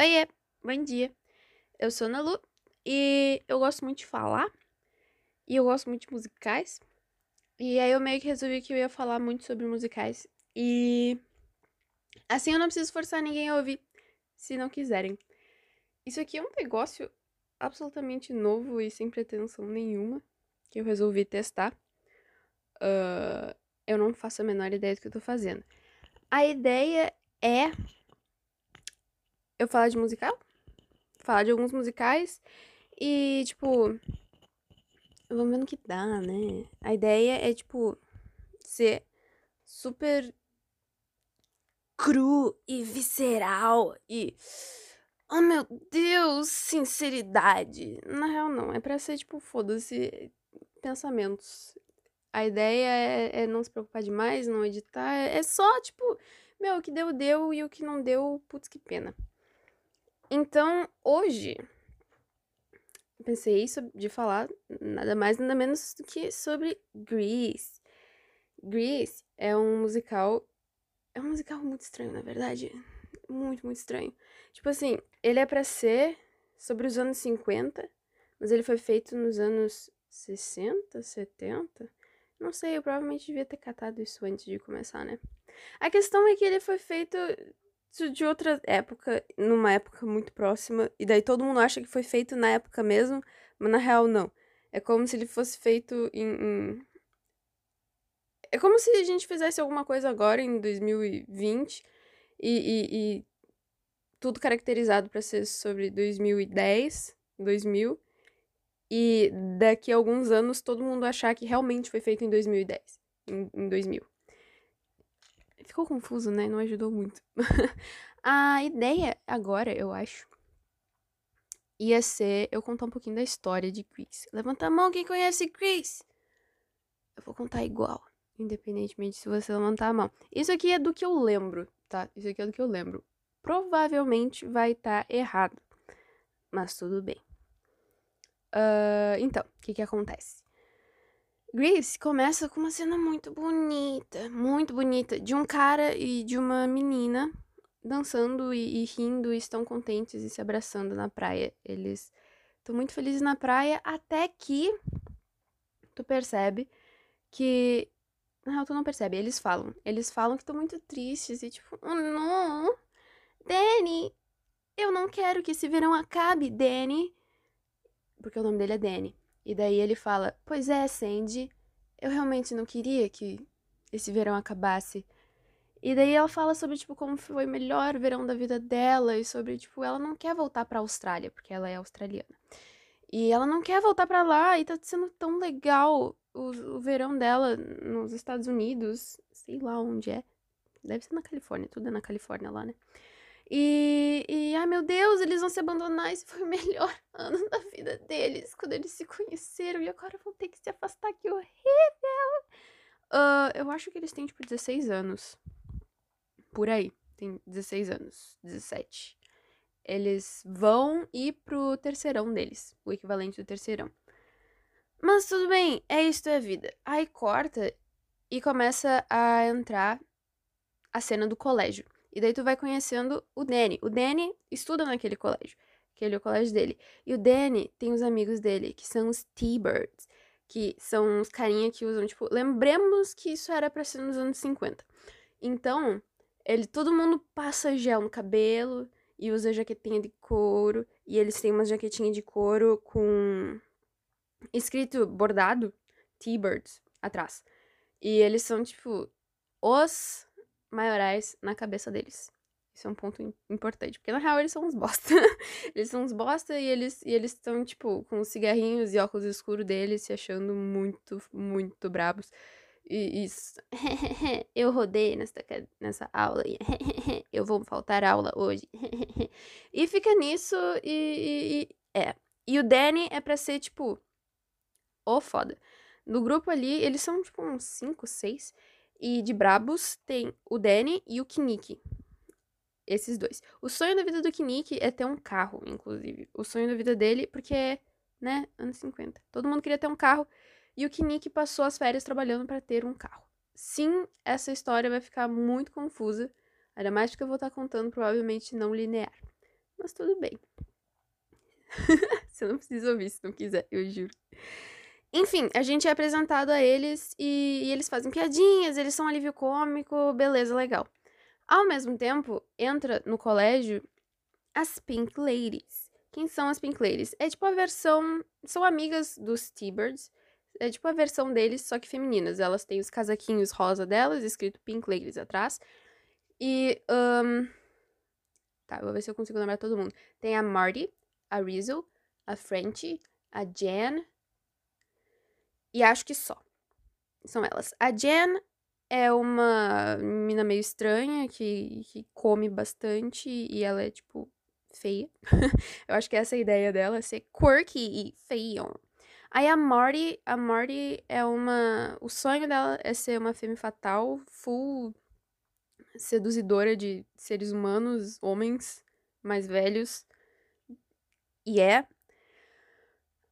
Oiê, bom dia. Eu sou Ana Lu e eu gosto muito de falar e eu gosto muito de musicais. E aí eu meio que resolvi que eu ia falar muito sobre musicais. E assim eu não preciso forçar ninguém a ouvir, se não quiserem. Isso aqui é um negócio absolutamente novo e sem pretensão nenhuma que eu resolvi testar. Uh, eu não faço a menor ideia do que eu tô fazendo. A ideia é eu falar de musical, falar de alguns musicais e, tipo, vamos ver no que dá, né? A ideia é, tipo, ser super cru e visceral e. Oh meu Deus, sinceridade. Na real, não. É pra ser, tipo, foda-se pensamentos. A ideia é, é, não se preocupar demais, não editar. É só, tipo, meu, o que deu, deu e o que não deu, putz, que pena. Então, hoje, pensei de falar nada mais, nada menos do que sobre Grease. Grease é um musical. É um musical muito estranho, na verdade. Muito, muito estranho. Tipo assim, ele é para ser sobre os anos 50, mas ele foi feito nos anos 60, 70. Não sei, eu provavelmente devia ter catado isso antes de começar, né? A questão é que ele foi feito de outra época, numa época muito próxima, e daí todo mundo acha que foi feito na época mesmo, mas na real não. É como se ele fosse feito em. em... É como se a gente fizesse alguma coisa agora, em 2020, e, e, e tudo caracterizado para ser sobre 2010, 2000, e daqui a alguns anos todo mundo achar que realmente foi feito em 2010, em, em 2000. Ficou confuso, né? Não ajudou muito. a ideia agora, eu acho, ia ser eu contar um pouquinho da história de Chris. Levanta a mão quem conhece Chris. Eu vou contar igual, independentemente se você levantar a mão. Isso aqui é do que eu lembro, tá? Isso aqui é do que eu lembro. Provavelmente vai estar tá errado, mas tudo bem. Uh, então, o que que acontece? Grace começa com uma cena muito bonita, muito bonita, de um cara e de uma menina dançando e, e rindo, e estão contentes e se abraçando na praia. Eles estão muito felizes na praia até que tu percebe que não, tu não percebe, eles falam. Eles falam que estão muito tristes e tipo, oh não, Danny, eu não quero que esse verão acabe, Danny. Porque o nome dele é Danny. E daí ele fala: Pois é, Sandy, eu realmente não queria que esse verão acabasse. E daí ela fala sobre, tipo, como foi o melhor verão da vida dela e sobre, tipo, ela não quer voltar pra Austrália, porque ela é australiana. E ela não quer voltar para lá e tá sendo tão legal o, o verão dela nos Estados Unidos, sei lá onde é. Deve ser na Califórnia, tudo é na Califórnia lá, né? E, e, ai meu Deus, eles vão se abandonar. Esse foi o melhor ano da vida deles, quando eles se conheceram. E agora vão ter que se afastar, que horrível. Uh, eu acho que eles têm, tipo, 16 anos. Por aí. Tem 16 anos, 17. Eles vão ir pro terceirão deles, o equivalente do terceirão. Mas tudo bem, é isso é vida. Aí corta e começa a entrar a cena do colégio. E daí tu vai conhecendo o Danny. O Danny estuda naquele colégio. Aquele é o colégio dele. E o Danny tem os amigos dele, que são os T-Birds. Que são os carinha que usam, tipo... Lembremos que isso era pra ser nos anos 50. Então, ele... Todo mundo passa gel no cabelo e usa jaquetinha de couro. E eles têm uma jaquetinha de couro com... Escrito bordado, T-Birds, atrás. E eles são, tipo, os maiorais na cabeça deles. Isso é um ponto importante, porque na real eles são uns bosta. eles são uns bosta e eles e eles estão tipo com os cigarrinhos e óculos escuros deles se achando muito, muito brabos. E isso. eu rodei nessa, nessa aula eu vou faltar aula hoje. e fica nisso e, e, e, é. E o Danny é pra ser tipo o foda. No grupo ali, eles são tipo uns 5, 6. E de brabos tem o Danny e o Kinnick. Esses dois. O sonho da vida do Kinnick é ter um carro, inclusive. O sonho da vida dele, porque é, né, anos 50. Todo mundo queria ter um carro. E o Kinnick passou as férias trabalhando para ter um carro. Sim, essa história vai ficar muito confusa. Ainda mais porque eu vou estar contando provavelmente não linear. mas tudo bem. Você não precisa ouvir se não quiser, eu juro. Enfim, a gente é apresentado a eles e, e eles fazem piadinhas, eles são alívio cômico, beleza, legal. Ao mesmo tempo, entra no colégio as Pink Ladies. Quem são as Pink Ladies? É tipo a versão. São amigas dos T-Birds. É tipo a versão deles, só que femininas. Elas têm os casaquinhos rosa delas, escrito Pink Ladies atrás. E. Um... Tá, vou ver se eu consigo lembrar todo mundo. Tem a Marty, a Rizzo, a Frenchie, a Jan. E acho que só. São elas. A Jan é uma menina meio estranha que, que come bastante e ela é, tipo, feia. eu acho que essa é a ideia dela, ser quirky e feio. Aí a Marty, a Marty é uma. O sonho dela é ser uma femme fatal, full seduzidora de seres humanos, homens mais velhos. E é.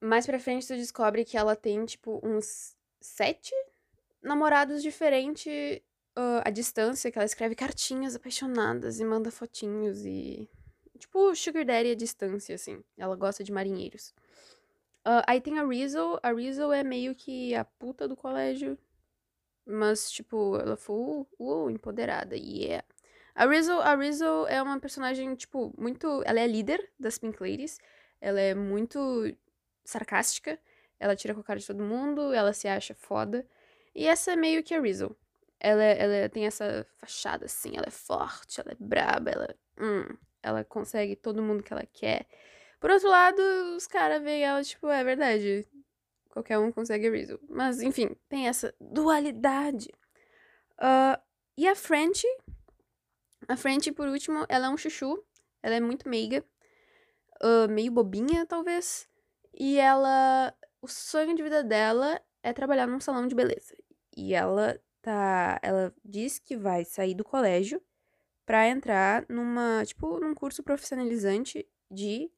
Mais pra frente tu descobre que ela tem, tipo, uns sete namorados diferentes uh, à distância, que ela escreve cartinhas apaixonadas e manda fotinhos e. Tipo, Sugar Daddy à distância, assim. Ela gosta de marinheiros. Uh, aí tem a Rizzo. A Rizzo é meio que a puta do colégio. Mas, tipo, ela foi uh, uh, empoderada. Yeah. A Rizzo, a Rizzo é uma personagem, tipo, muito. Ela é líder das Pink Ladies. Ela é muito sarcástica. Ela tira com a cara de todo mundo. Ela se acha foda. E essa é meio que a Rizzo. Ela, ela tem essa fachada assim, ela é forte, ela é braba, ela, hum, ela consegue todo mundo que ela quer. Por outro lado, os caras veem ela, tipo, é verdade, qualquer um consegue a Rizzo. Mas, enfim, tem essa dualidade. Uh, e a French, a French, por último, ela é um chuchu, ela é muito meiga, uh, meio bobinha, talvez. E ela, o sonho de vida dela é trabalhar num salão de beleza. E ela tá, ela diz que vai sair do colégio para entrar numa, tipo, num curso profissionalizante de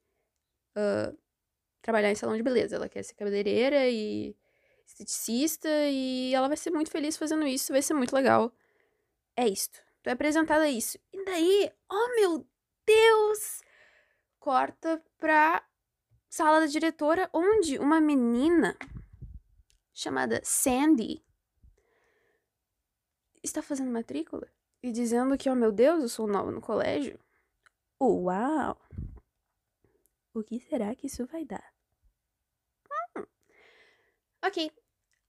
uh, trabalhar em salão de beleza. Ela quer ser cabeleireira e esteticista e ela vai ser muito feliz fazendo isso, vai ser muito legal. É isto. Tu é apresentada a isso. E daí, oh meu Deus! Corta pra sala da diretora, onde uma menina chamada Sandy está fazendo matrícula e dizendo que, oh meu Deus, eu sou nova no colégio. Uau! O que será que isso vai dar? Hum. Ok.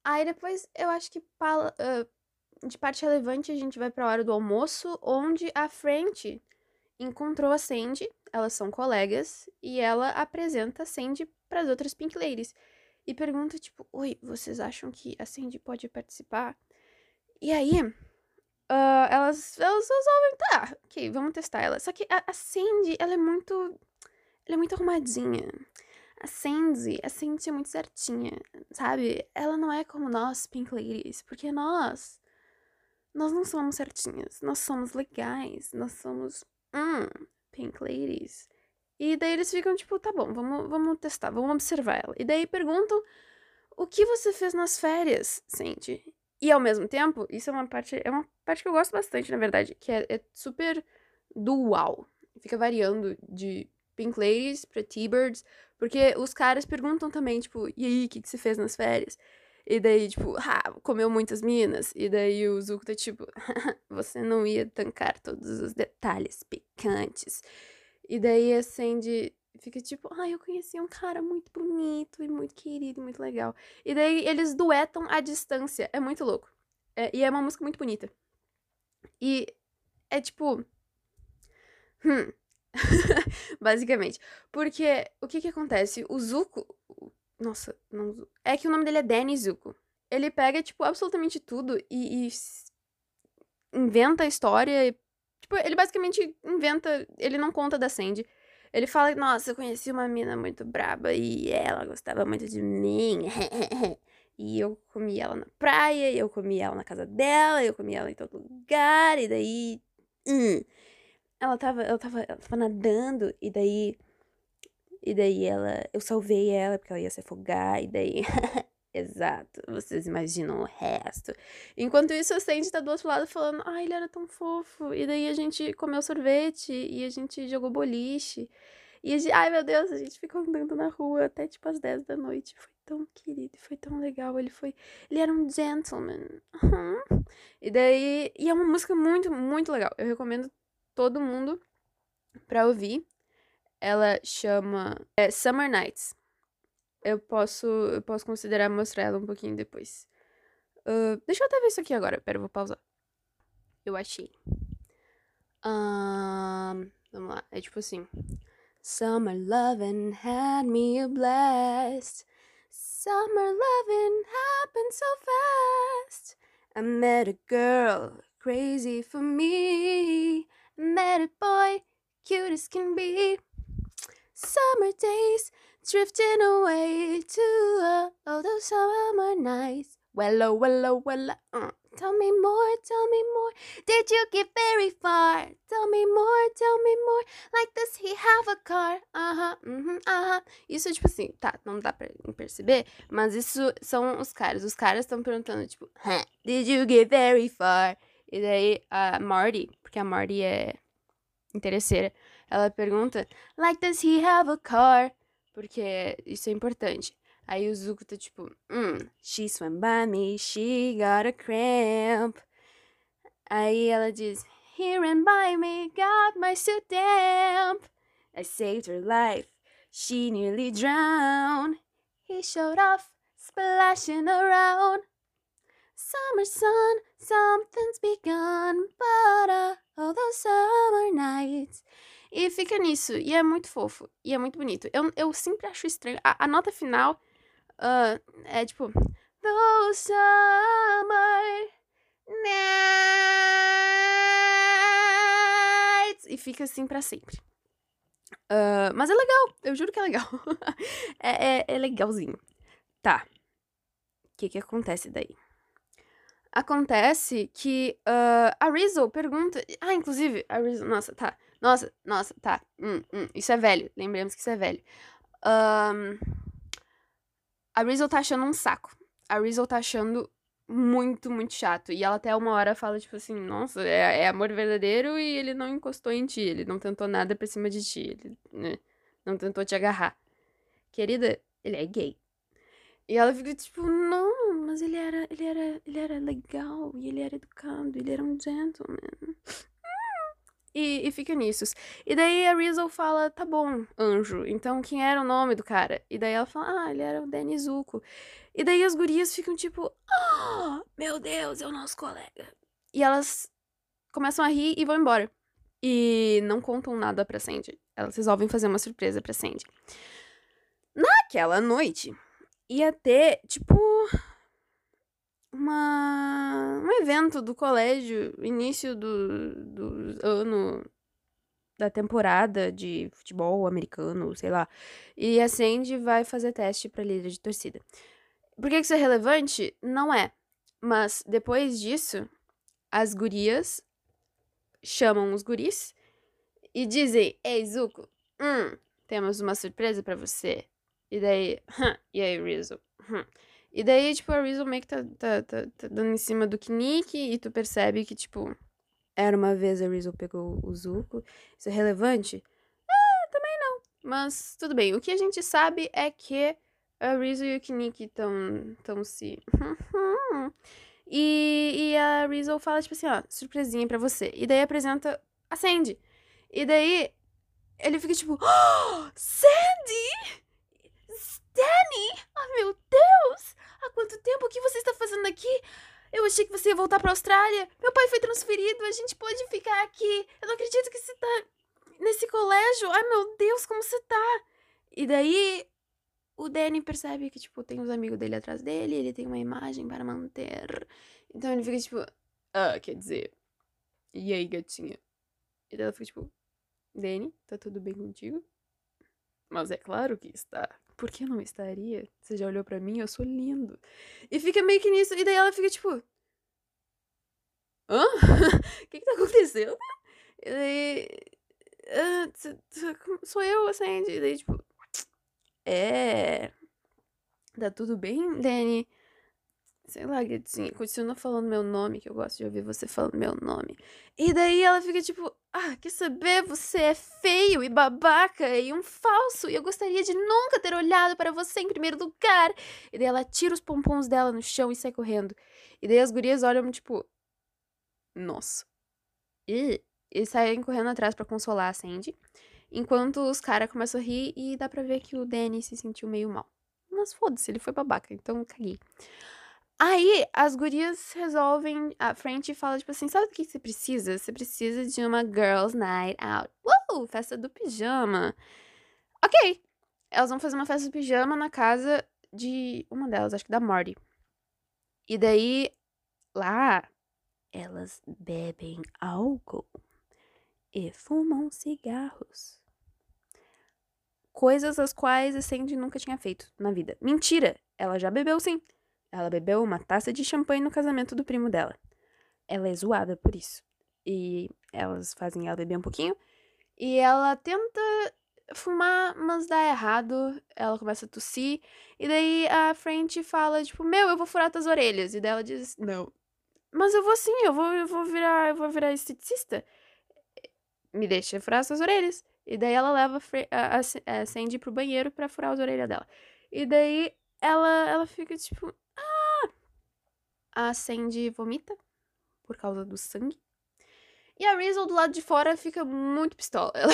Aí depois eu acho que uh, de parte relevante a gente vai para a hora do almoço, onde a frente encontrou a Sandy, elas são colegas, e ela apresenta a Sandy para as outras Pink Ladies e pergunta, tipo, oi, vocês acham que a Sandy pode participar? E aí, uh, elas, elas resolvem, tá, ok, vamos testar ela. Só que a, a Sandy, ela é muito, ela é muito arrumadinha. A Sandy, a Sandy é muito certinha, sabe? Ela não é como nós, Pink Ladies, porque nós, nós não somos certinhas, nós somos legais, nós somos, hum, Pink Ladies. E daí eles ficam tipo, tá bom, vamos, vamos testar, vamos observar ela. E daí perguntam o que você fez nas férias, Sandy? E ao mesmo tempo, isso é uma parte, é uma parte que eu gosto bastante, na verdade, que é, é super dual. Fica variando de Pink Ladies pra T-Birds, porque os caras perguntam também, tipo, e aí, o que, que você fez nas férias? E daí, tipo, ah, comeu muitas minas. E daí o Zuko tá tipo, você não ia tancar todos os detalhes picantes. E daí a Sandy fica tipo, ai, ah, eu conheci um cara muito bonito e muito querido, muito legal. E daí eles duetam à distância. É muito louco. É, e é uma música muito bonita. E é tipo. Hum. Basicamente. Porque o que que acontece? O Zuko. Nossa, não. É que o nome dele é Danny Zuko. Ele pega, tipo, absolutamente tudo e, e inventa a história Tipo, ele basicamente inventa. Ele não conta da Sandy. Ele fala, nossa, eu conheci uma mina muito braba e ela gostava muito de mim. e eu comi ela na praia, e eu comi ela na casa dela, e eu comi ela em todo lugar, e daí. Hum, ela tava, ela tava, ela tava nadando, e daí. E daí ela. Eu salvei ela porque ela ia se afogar, e daí. Exato. Vocês imaginam o resto. Enquanto isso, a Sandy tá do outro lado falando: Ai, ele era tão fofo. E daí a gente comeu sorvete e a gente jogou boliche. E a gente, ai meu Deus, a gente ficou andando na rua até tipo as 10 da noite. Foi tão querido, foi tão legal. Ele foi. Ele era um gentleman. Uhum. E daí. E é uma música muito, muito legal. Eu recomendo todo mundo pra ouvir. Ela chama é, Summer Nights eu posso, eu posso considerar mostrar ela um pouquinho depois. Uh, deixa eu até ver isso aqui agora. Pera, eu vou pausar. Eu achei. Vamos lá. É tipo assim. Summer loving had me a blast. Summer loving happened so fast. I met a girl crazy for me. I met a boy cute as can be. Summer days drifting away to all those summer nights. Well, oh, well, oh, well, uh. Tell me more, tell me more. Did you get very far? Tell me more, tell me more. Like does he have a car? Aham, uh -huh. Uh -huh. Isso, tipo assim, tá, não dá pra perceber, mas isso são os caras. Os caras estão perguntando, tipo, huh, Did you get very far? E daí a Marty, porque a Marty é interesseira, ela pergunta, Like does he have a car? Porque isso é importante. Aí o Zuko tá tipo, hum, she swam by me, she got a cramp. Aí ela diz, he ran by me, got my suit damp. I saved her life, she nearly drowned. He showed off, splashing around. Summer sun, something's begun, but uh, all those summer nights e fica nisso. E é muito fofo. E é muito bonito. Eu, eu sempre acho estranho. A, a nota final uh, é tipo. Those summer nights. E fica assim para sempre. Uh, mas é legal. Eu juro que é legal. é, é, é legalzinho. Tá. O que que acontece daí? Acontece que uh, a Rizzo pergunta. Ah, inclusive, a Rizzo. Nossa, tá. Nossa, nossa, tá. Hum, hum, isso é velho. Lembremos que isso é velho. Um, a Rizzo tá achando um saco. A Rizzo tá achando muito, muito chato. E ela até uma hora fala, tipo assim, nossa, é, é, amor verdadeiro e ele não encostou em ti. Ele não tentou nada pra cima de ti. Ele né, não tentou te agarrar. Querida, ele é gay. E ela fica tipo, não, mas ele era, ele era, ele era legal, e ele era educado, ele era um gentleman. E, e fica nisso. E daí a Rizzo fala, tá bom, anjo, então quem era o nome do cara? E daí ela fala, ah, ele era o Danny Zuko. E daí as gurias ficam tipo, oh, meu Deus, é o nosso colega. E elas começam a rir e vão embora. E não contam nada pra Sandy. Elas resolvem fazer uma surpresa pra Sandy. Naquela noite, ia ter, tipo, uma, um evento do colégio, início do, do ano da temporada de futebol americano, sei lá. E a Sandy vai fazer teste para líder de torcida. Por que isso é relevante? Não é. Mas depois disso, as gurias chamam os guris e dizem: Ei, Zuko, hum, temos uma surpresa para você. E daí, hum, e aí, Rizzo? Hum. E daí, tipo, a Rizzo meio que tá, tá, tá, tá dando em cima do Knick e tu percebe que, tipo, era uma vez a Rizzo pegou o Zuko. Isso é relevante? Ah, também não. Mas tudo bem. O que a gente sabe é que a Rizzo e o Knick estão tão se. e, e a Rizzo fala, tipo assim, ó, surpresinha pra você. E daí apresenta a Sandy. E daí ele fica tipo, oh, Sandy! Danny! Oh, meu Deus! Há quanto tempo? Que você está fazendo aqui? Eu achei que você ia voltar para a Austrália. Meu pai foi transferido. A gente pode ficar aqui. Eu não acredito que você está nesse colégio. Ai, meu Deus, como você tá? E daí o Danny percebe que, tipo, tem os amigos dele atrás dele. Ele tem uma imagem para manter. Então ele fica, tipo, ah, quer dizer. E aí, gatinha? E daí ela fica, tipo, Danny, tá tudo bem contigo? Mas é claro que está. Por que não estaria? Você já olhou para mim? Eu sou lindo. E fica meio que nisso. E daí ela fica tipo. Hã? O que que tá acontecendo? E daí. Uh, sou eu, a Sandy. E daí, tipo. É. Tá tudo bem, Danny? Sei lá, Gatinha, continua falando meu nome, que eu gosto de ouvir você falando meu nome. E daí ela fica tipo, ah, quer saber? Você é feio e babaca e um falso, e eu gostaria de nunca ter olhado para você em primeiro lugar. E daí ela tira os pompons dela no chão e sai correndo. E daí as gurias olham, tipo, nossa. E, e saem correndo atrás para consolar a Sandy. Enquanto os caras começam a rir e dá pra ver que o Danny se sentiu meio mal. Mas foda-se, ele foi babaca, então caguei. Aí as gurias resolvem. A French fala, tipo assim: sabe o que você precisa? Você precisa de uma girls' night out. Uh! Festa do pijama. Ok. Elas vão fazer uma festa do pijama na casa de uma delas, acho que da Marty. E daí, lá, elas bebem álcool e fumam cigarros. Coisas as quais a Sandy nunca tinha feito na vida. Mentira! Ela já bebeu sim. Ela bebeu uma taça de champanhe no casamento do primo dela. Ela é zoada por isso. E elas fazem ela beber um pouquinho. E ela tenta fumar, mas dá errado. Ela começa a tossir. E daí a French fala, tipo, meu, eu vou furar tuas orelhas. E daí ela diz, não. Mas eu vou sim, eu vou, eu vou virar, eu vou virar esteticista. Me deixa furar suas orelhas. E daí ela leva a Sandy pro banheiro para furar as orelhas dela. E daí ela, ela fica tipo, a Sandy vomita por causa do sangue. E a Rizzle do lado de fora fica muito pistola. Ela,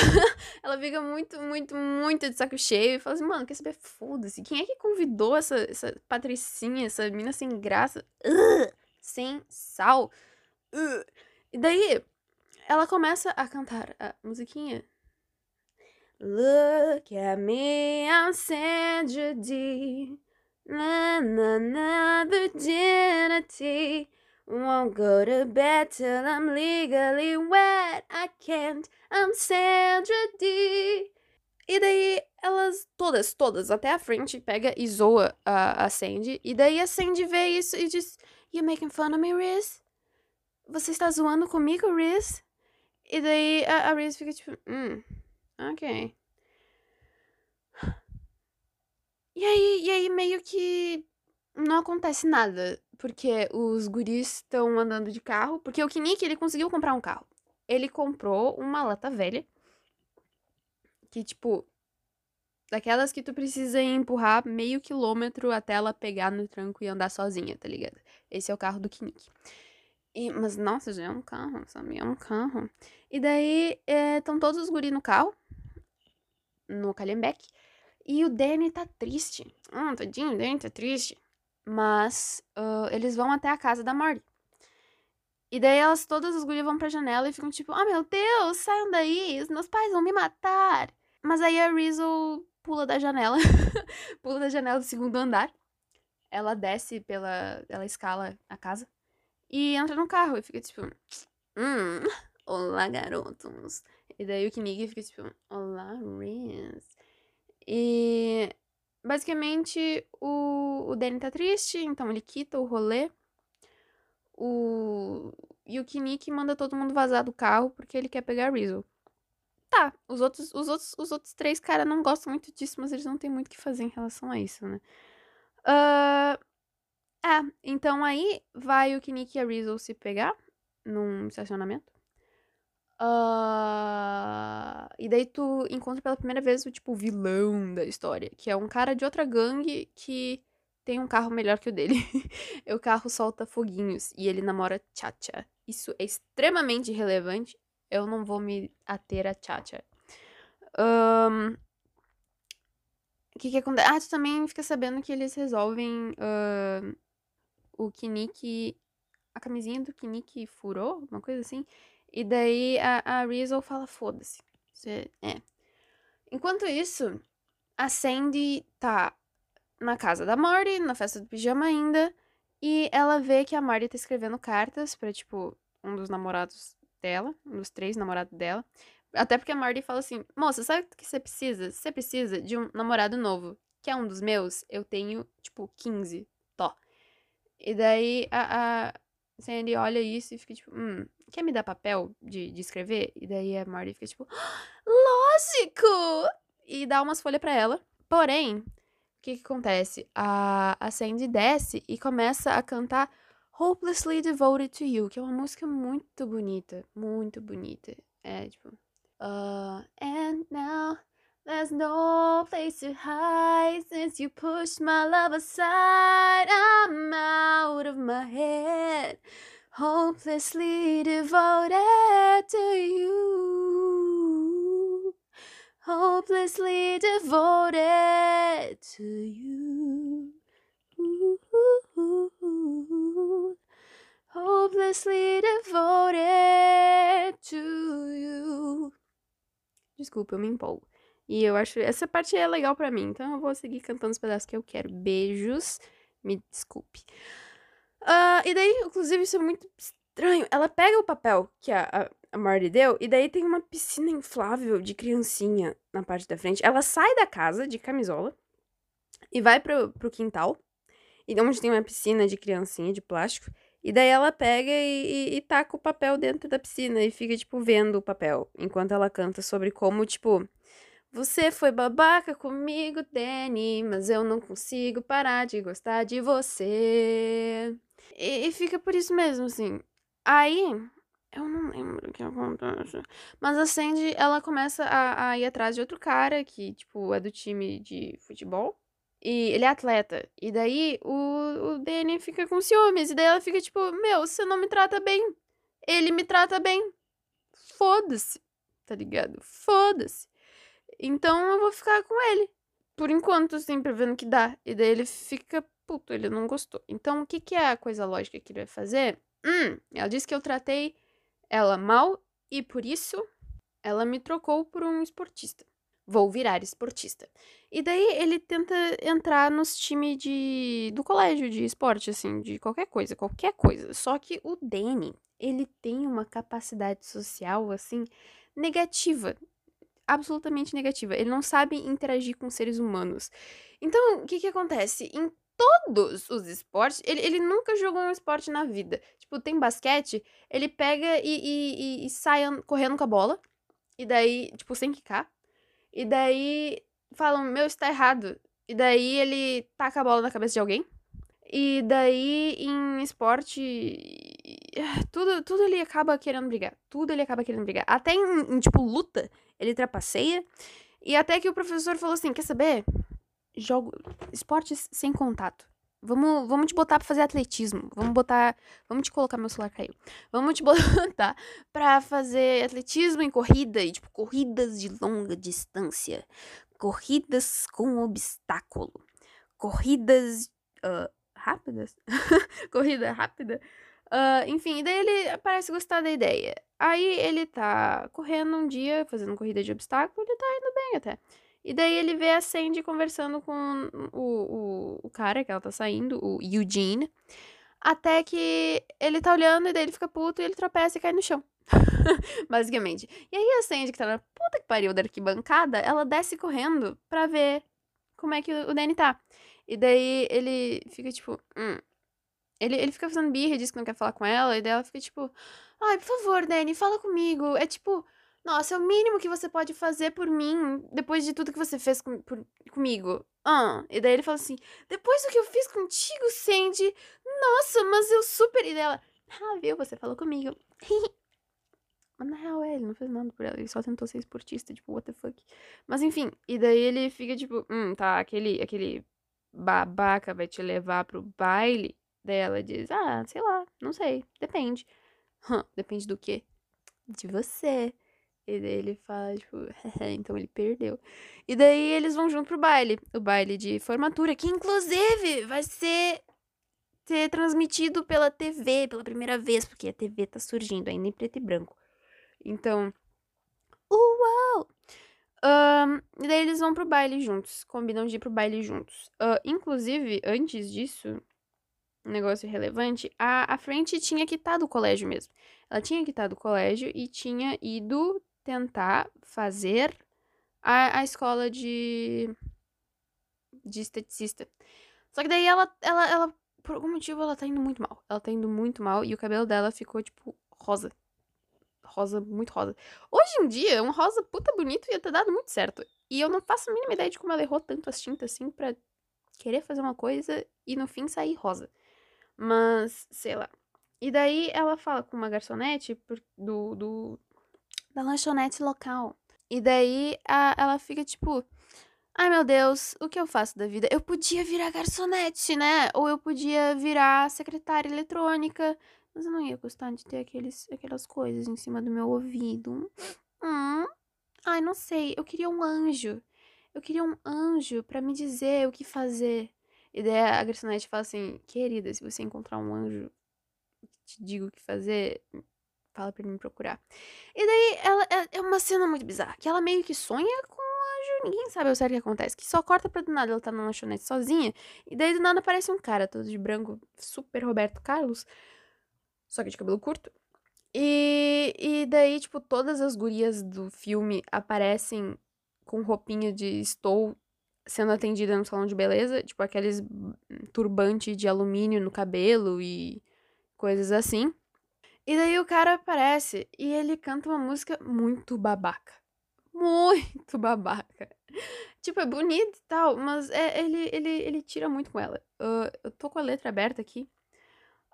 ela fica muito, muito, muito de saco cheio e fala assim, mano, quer saber? Foda-se. Quem é que convidou essa, essa patricinha, essa mina sem graça? Uh, sem sal. Uh. E daí, ela começa a cantar a musiquinha. Look at me, I'm Sandra D. Won't go to bed till I'm legally wet. I can't, I'm Sandra D. E daí elas, todas, todas, até a frente, pega e zoa a, a Sandy. E daí a Sandy vê isso e diz: You making fun of me, Riz? Você está zoando comigo, Riz? E daí a, a Riz fica tipo: Hum, ok. E aí, e aí meio que não acontece nada, porque os guris estão andando de carro, porque o Kinnick, ele conseguiu comprar um carro. Ele comprou uma lata velha, que, tipo, daquelas que tu precisa empurrar meio quilômetro até ela pegar no tranco e andar sozinha, tá ligado? Esse é o carro do Kinnick. E, mas, nossa, já é um carro, sabe? É um carro. E daí, estão é, todos os guris no carro, no Calhambeck. E o Danny tá triste. Hum, tadinho, o Danny tá triste. Mas uh, eles vão até a casa da Marty. E daí elas, todas as gurias vão pra janela e ficam tipo, ah, oh, meu Deus, saiam daí, os meus pais vão me matar. Mas aí a Rizzo pula da janela, pula da janela do segundo andar. Ela desce pela, ela escala a casa e entra no carro e fica tipo, hum, olá garotos. E daí o Kinig fica tipo, olá Riz. E basicamente o, o Danny tá triste, então ele quita o rolê. O, e o Kinnick manda todo mundo vazar do carro porque ele quer pegar a Rizzo. Tá, os outros, os outros, os outros três caras não gostam muito disso, mas eles não têm muito o que fazer em relação a isso, né? Uh, é, então aí vai o Kinnick e a Rizzo se pegar num estacionamento. Uh, e daí tu encontra pela primeira vez o tipo vilão da história, que é um cara de outra gangue que tem um carro melhor que o dele. o carro solta foguinhos e ele namora Chacha. Isso é extremamente relevante. Eu não vou me ater a Chacha. Um, o que que acontece? Ah, tu também fica sabendo que eles resolvem uh, o Kinnick. A camisinha do Kinnick furou, uma coisa assim. E daí a, a Rizzo fala: foda-se. É. Enquanto isso, a Sandy tá na casa da Marty, na festa do pijama ainda. E ela vê que a Marty tá escrevendo cartas pra, tipo, um dos namorados dela, um dos três namorados dela. Até porque a Marty fala assim: Moça, sabe o que você precisa? Você precisa de um namorado novo. Que é um dos meus? Eu tenho, tipo, 15. Tó. E daí a, a Sandy olha isso e fica tipo: Hum, quer me dar papel de, de escrever? E daí a Marty fica tipo, lógico! E dá umas folhas para ela. Porém, o que que acontece? A, a Sandy desce e começa a cantar Hopelessly Devoted to You, que é uma música muito bonita, muito bonita. É, tipo... Uh, and now there's no place to hide since you pushed my love aside. I'm out of my head, hopelessly devoted to you. Hopelessly devoted to you. Hopelessly devoted to you. Desculpa, eu me empolgo. E eu acho. Essa parte é legal para mim, então eu vou seguir cantando os pedaços que eu quero. Beijos. Me desculpe. Uh, e daí, inclusive, isso é muito estranho. Ela pega o papel que a, a, Marty deu, e daí tem uma piscina inflável de criancinha na parte da frente. Ela sai da casa de camisola e vai pro, pro quintal, e onde tem uma piscina de criancinha de plástico. E daí ela pega e, e, e taca o papel dentro da piscina e fica, tipo, vendo o papel. Enquanto ela canta sobre como, tipo, você foi babaca comigo, Danny, mas eu não consigo parar de gostar de você. E, e fica por isso mesmo, assim. Aí, eu não lembro o que acontece. Mas a Sandy, ela começa a, a ir atrás de outro cara que, tipo, é do time de futebol. E ele é atleta. E daí o, o Danny fica com ciúmes. E daí ela fica tipo: Meu, você não me trata bem. Ele me trata bem. Foda-se. Tá ligado? Foda-se. Então eu vou ficar com ele. Por enquanto, assim, pra ver no que dá. E daí ele fica puto, ele não gostou. Então o que, que é a coisa lógica que ele vai fazer? Hum, ela disse que eu tratei ela mal e por isso ela me trocou por um esportista vou virar esportista. E daí ele tenta entrar nos times de do colégio de esporte assim, de qualquer coisa, qualquer coisa. Só que o Danny, ele tem uma capacidade social assim negativa, absolutamente negativa. Ele não sabe interagir com seres humanos. Então, o que que acontece? Em todos os esportes, ele, ele nunca jogou um esporte na vida. Tipo, tem basquete, ele pega e, e, e, e sai correndo com a bola. E daí, tipo, sem quicar. E daí falam, meu, isso tá errado. E daí ele taca a bola na cabeça de alguém. E daí em esporte. Tudo, tudo ele acaba querendo brigar. Tudo ele acaba querendo brigar. Até em, em tipo, luta, ele trapaceia. E até que o professor falou assim: quer saber? Jogo. Esportes sem contato. Vamos, vamos te botar pra fazer atletismo. Vamos botar. Vamos te colocar. Meu celular caiu. Vamos te botar pra fazer atletismo em corrida. E, tipo, corridas de longa distância. Corridas com obstáculo. Corridas. Uh, rápidas? Corrida rápida? Uh, enfim, daí ele parece gostar da ideia. Aí ele tá correndo um dia, fazendo corrida de obstáculo, ele tá indo bem até. E daí ele vê a Sandy conversando com o, o, o cara que ela tá saindo, o Eugene. Até que ele tá olhando e daí ele fica puto e ele tropeça e cai no chão. Basicamente. E aí a Sandy, que tá na puta que pariu da arquibancada, ela desce correndo pra ver como é que o Danny tá. E daí ele fica tipo. Hum. Ele, ele fica fazendo birra, diz que não quer falar com ela, e daí ela fica tipo. Ai, por favor, Danny, fala comigo. É tipo. Nossa, é o mínimo que você pode fazer por mim depois de tudo que você fez com, por, comigo. Ah, e daí ele fala assim: depois do que eu fiz contigo, Sandy, nossa, mas eu super. E dela, ah, viu, você falou comigo. mas na real, é, ele não fez nada por ela, ele só tentou ser esportista, tipo, what the fuck. Mas enfim, e daí ele fica tipo, hum, tá, aquele, aquele babaca vai te levar pro baile. dela diz, ah, sei lá, não sei, depende. Depende do quê? De você. E daí ele fala, tipo, então ele perdeu. E daí eles vão junto pro baile. O baile de formatura, que inclusive vai ser, ser transmitido pela TV pela primeira vez, porque a TV tá surgindo ainda em preto e branco. Então. Uau! Um, e daí eles vão pro baile juntos, combinam de ir pro baile juntos. Uh, inclusive, antes disso, um negócio relevante, a, a frente tinha quitado o colégio mesmo. Ela tinha quitado o colégio e tinha ido tentar fazer a, a escola de, de esteticista. Só que daí ela, ela, ela, por algum motivo, ela tá indo muito mal. Ela tá indo muito mal e o cabelo dela ficou, tipo, rosa. Rosa, muito rosa. Hoje em dia, um rosa puta bonito ia ter dado muito certo. E eu não faço a mínima ideia de como ela errou tanto as tintas assim pra querer fazer uma coisa e no fim sair rosa. Mas, sei lá. E daí ela fala com uma garçonete do, do da lanchonete local. E daí a, ela fica tipo, ai meu Deus, o que eu faço da vida? Eu podia virar garçonete, né? Ou eu podia virar secretária eletrônica. Mas eu não ia gostar de ter aqueles, aquelas coisas em cima do meu ouvido. Hum. Ai, não sei. Eu queria um anjo. Eu queria um anjo para me dizer o que fazer. E daí a garçonete fala assim: Querida, se você encontrar um anjo te digo o que fazer, fala pra ele me procurar. E daí ela é, é uma cena muito bizarra, que ela meio que sonha com o anjo, ninguém sabe o sério que acontece, que só corta pra do nada ela tá na lanchonete sozinha, e daí do nada aparece um cara todo de branco, super Roberto Carlos, só que de cabelo curto. E, e daí, tipo, todas as gurias do filme aparecem com roupinha de estou sendo atendida no salão de beleza, tipo aqueles turbante de alumínio no cabelo e coisas assim. E daí o cara aparece e ele canta uma música muito babaca. Muito babaca. Tipo, é bonito e tal, mas é, ele, ele, ele tira muito com ela. Uh, eu tô com a letra aberta aqui.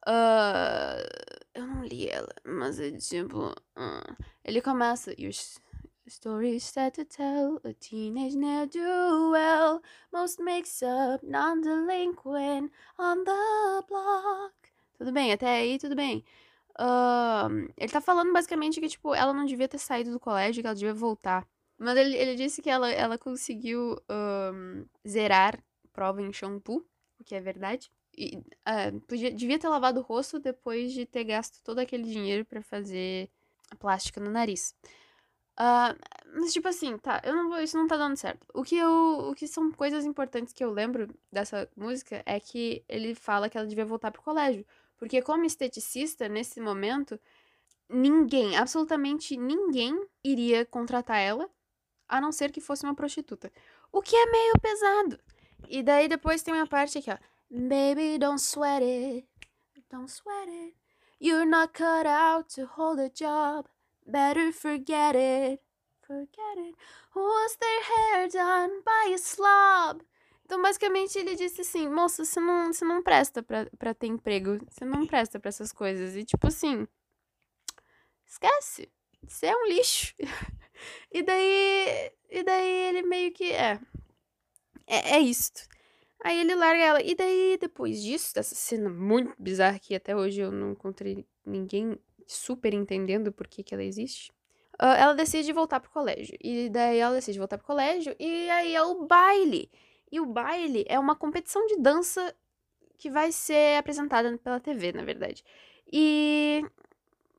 Uh, eu não li ela, mas é tipo. Uh, ele começa. Your story to tell. A teenage ne'er do well. Most makes up, non-delinquent on the block. Tudo bem, até aí tudo bem. Uh, ele tá falando basicamente que, tipo, ela não devia ter saído do colégio, que ela devia voltar. Mas ele, ele disse que ela, ela conseguiu zerar prova em shampoo, o que é verdade. E uh, podia, devia ter lavado o rosto depois de ter gasto todo aquele dinheiro para fazer a plástica no nariz. Uh, mas, tipo assim, tá, eu não vou, isso não tá dando certo. O que eu. O que são coisas importantes que eu lembro dessa música é que ele fala que ela devia voltar pro colégio. Porque, como esteticista, nesse momento, ninguém, absolutamente ninguém, iria contratar ela, a não ser que fosse uma prostituta. O que é meio pesado. E daí depois tem uma parte aqui, ó. Baby, don't sweat it. Don't sweat it. You're not cut out to hold a job. Better forget it. Forget it. Was their hair done by a slob? Então, basicamente, ele disse assim: moça, você não, você não presta pra, pra ter emprego. Você não presta pra essas coisas. E, tipo assim, esquece. Você é um lixo. e daí. E daí ele meio que. É. É, é isto. Aí ele larga ela. E daí, depois disso, dessa cena muito bizarra que até hoje eu não encontrei ninguém super entendendo por que, que ela existe. Uh, ela decide voltar pro colégio. E daí ela decide voltar pro colégio. E aí é o baile. E o baile é uma competição de dança que vai ser apresentada pela TV, na verdade. E.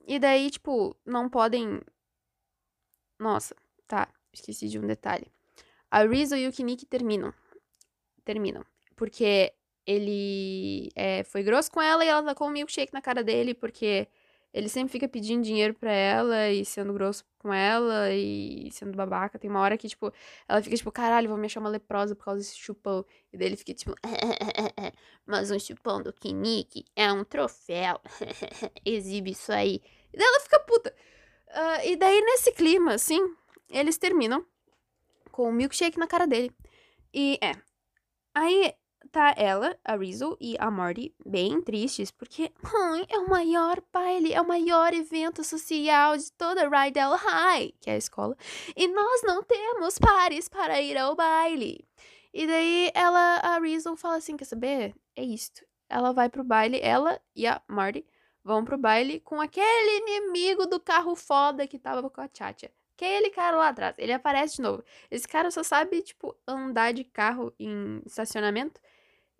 E daí, tipo, não podem. Nossa, tá. Esqueci de um detalhe. A Rizzo e o Kiniki terminam. Terminam. Porque ele é, foi grosso com ela e ela tacou um milkshake na cara dele, porque ele sempre fica pedindo dinheiro pra ela e sendo grosso com ela e sendo babaca. Tem uma hora que, tipo, ela fica tipo, caralho, vou me achar uma leprosa por causa desse chupão. E daí ele fica tipo, mas um chupão do Kinnick é um troféu. Exibe isso aí. E daí ela fica puta. Uh, e daí, nesse clima, assim, eles terminam com o um milkshake na cara dele. E é. Aí tá ela, a Rizzo e a Marty bem tristes, porque ai, é o maior baile, é o maior evento social de toda Rydell High, que é a escola, e nós não temos pares para ir ao baile. E daí ela, a Rizzo fala assim, quer saber? É isto. Ela vai pro baile, ela e a Marty vão pro baile com aquele inimigo do carro foda que tava com a Chacha. Aquele cara lá atrás, ele aparece de novo. Esse cara só sabe, tipo, andar de carro em estacionamento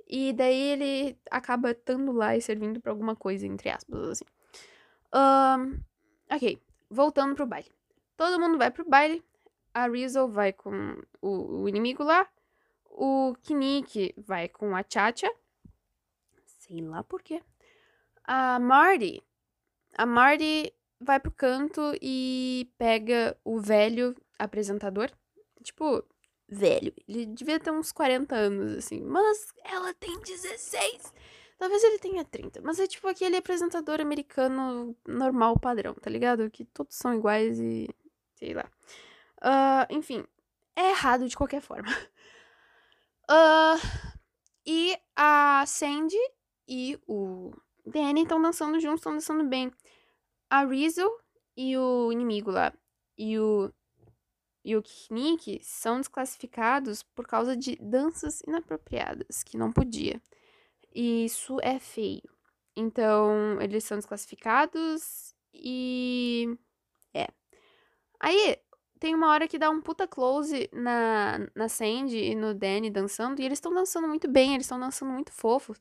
e daí ele acaba estando lá e servindo para alguma coisa, entre aspas, assim. Um, ok, voltando pro baile. Todo mundo vai pro baile. A Rizzo vai com o, o inimigo lá. O Kinnick vai com a Chacha. Sei lá por quê. A Marty. A Marty vai pro canto e pega o velho apresentador. Tipo, velho. Ele devia ter uns 40 anos, assim. Mas ela tem 16. Talvez ele tenha 30. Mas é tipo aquele apresentador americano normal, padrão, tá ligado? Que todos são iguais e. sei lá. Uh, enfim, é errado de qualquer forma. Uh, E a Sandy e o Danny estão dançando juntos, estão dançando bem. A Rizzo e o inimigo lá, e o, e o Nick são desclassificados por causa de danças inapropriadas, que não podia. E isso é feio. Então, eles são desclassificados e. É. Aí, tem uma hora que dá um puta close na, na Sandy e no Danny dançando, e eles estão dançando muito bem, eles estão dançando muito fofos.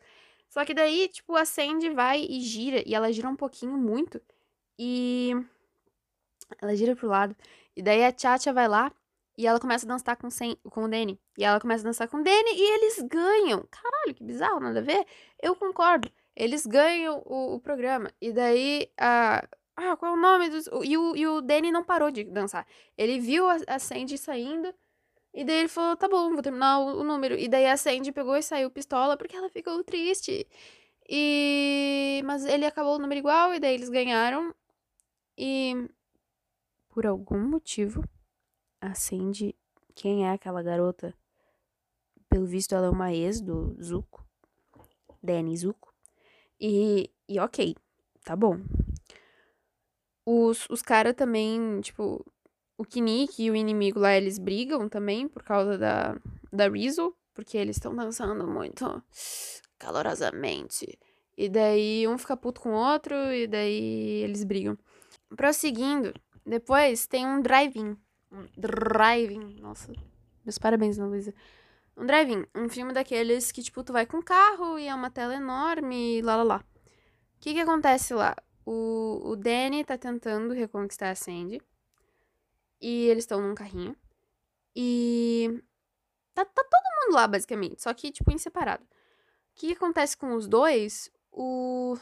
Só que daí, tipo, a Sandy vai e gira, e ela gira um pouquinho muito, e ela gira pro lado. E daí a Tchatcha vai lá e ela começa a dançar com, Sen com o Danny. E ela começa a dançar com o Danny e eles ganham. Caralho, que bizarro, nada a ver. Eu concordo. Eles ganham o, o programa. E daí a. Ah, qual é o nome dos. E o, e o Danny não parou de dançar. Ele viu a, a Sandy saindo. E daí ele falou: tá bom, vou terminar o, o número. E daí a Sandy pegou e saiu pistola porque ela ficou triste. E. Mas ele acabou o número igual. E daí eles ganharam. E. Por algum motivo, a Sandy. Quem é aquela garota? Pelo visto, ela é uma ex do Zuko. Danny Zuko. E, e ok, tá bom. Os, os caras também, tipo, o Kinik e o inimigo lá, eles brigam também por causa da, da Rizzo, porque eles estão dançando muito calorosamente. E daí um fica puto com o outro, e daí eles brigam. Prosseguindo, depois tem um drive-in. Um drive-in, nossa, meus parabéns, Ana Luísa. Um drive-in, um filme daqueles que, tipo, tu vai com carro e é uma tela enorme e lá lá lá. O que que acontece lá? O, o Danny tá tentando reconquistar a Sandy. E eles estão num carrinho. E. Tá, tá todo mundo lá, basicamente. Só que, tipo, em separado. O que, que acontece com os dois? O.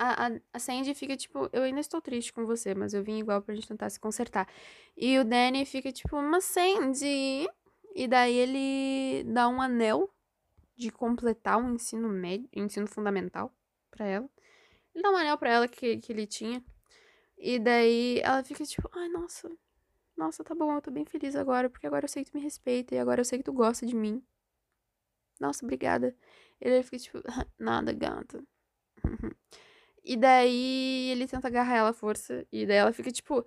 A, a, a Sandy fica tipo, eu ainda estou triste com você, mas eu vim igual pra gente tentar se consertar. E o Danny fica tipo, mas Sandy, e daí ele dá um anel de completar um ensino médio, ensino fundamental para ela. Ele dá um anel para ela que, que ele tinha. E daí ela fica tipo, ai, nossa. Nossa, tá bom, eu tô bem feliz agora, porque agora eu sei que tu me respeita e agora eu sei que tu gosta de mim. Nossa, obrigada. Ele fica tipo, nada, gata. e daí ele tenta agarrar ela à força. E daí ela fica tipo,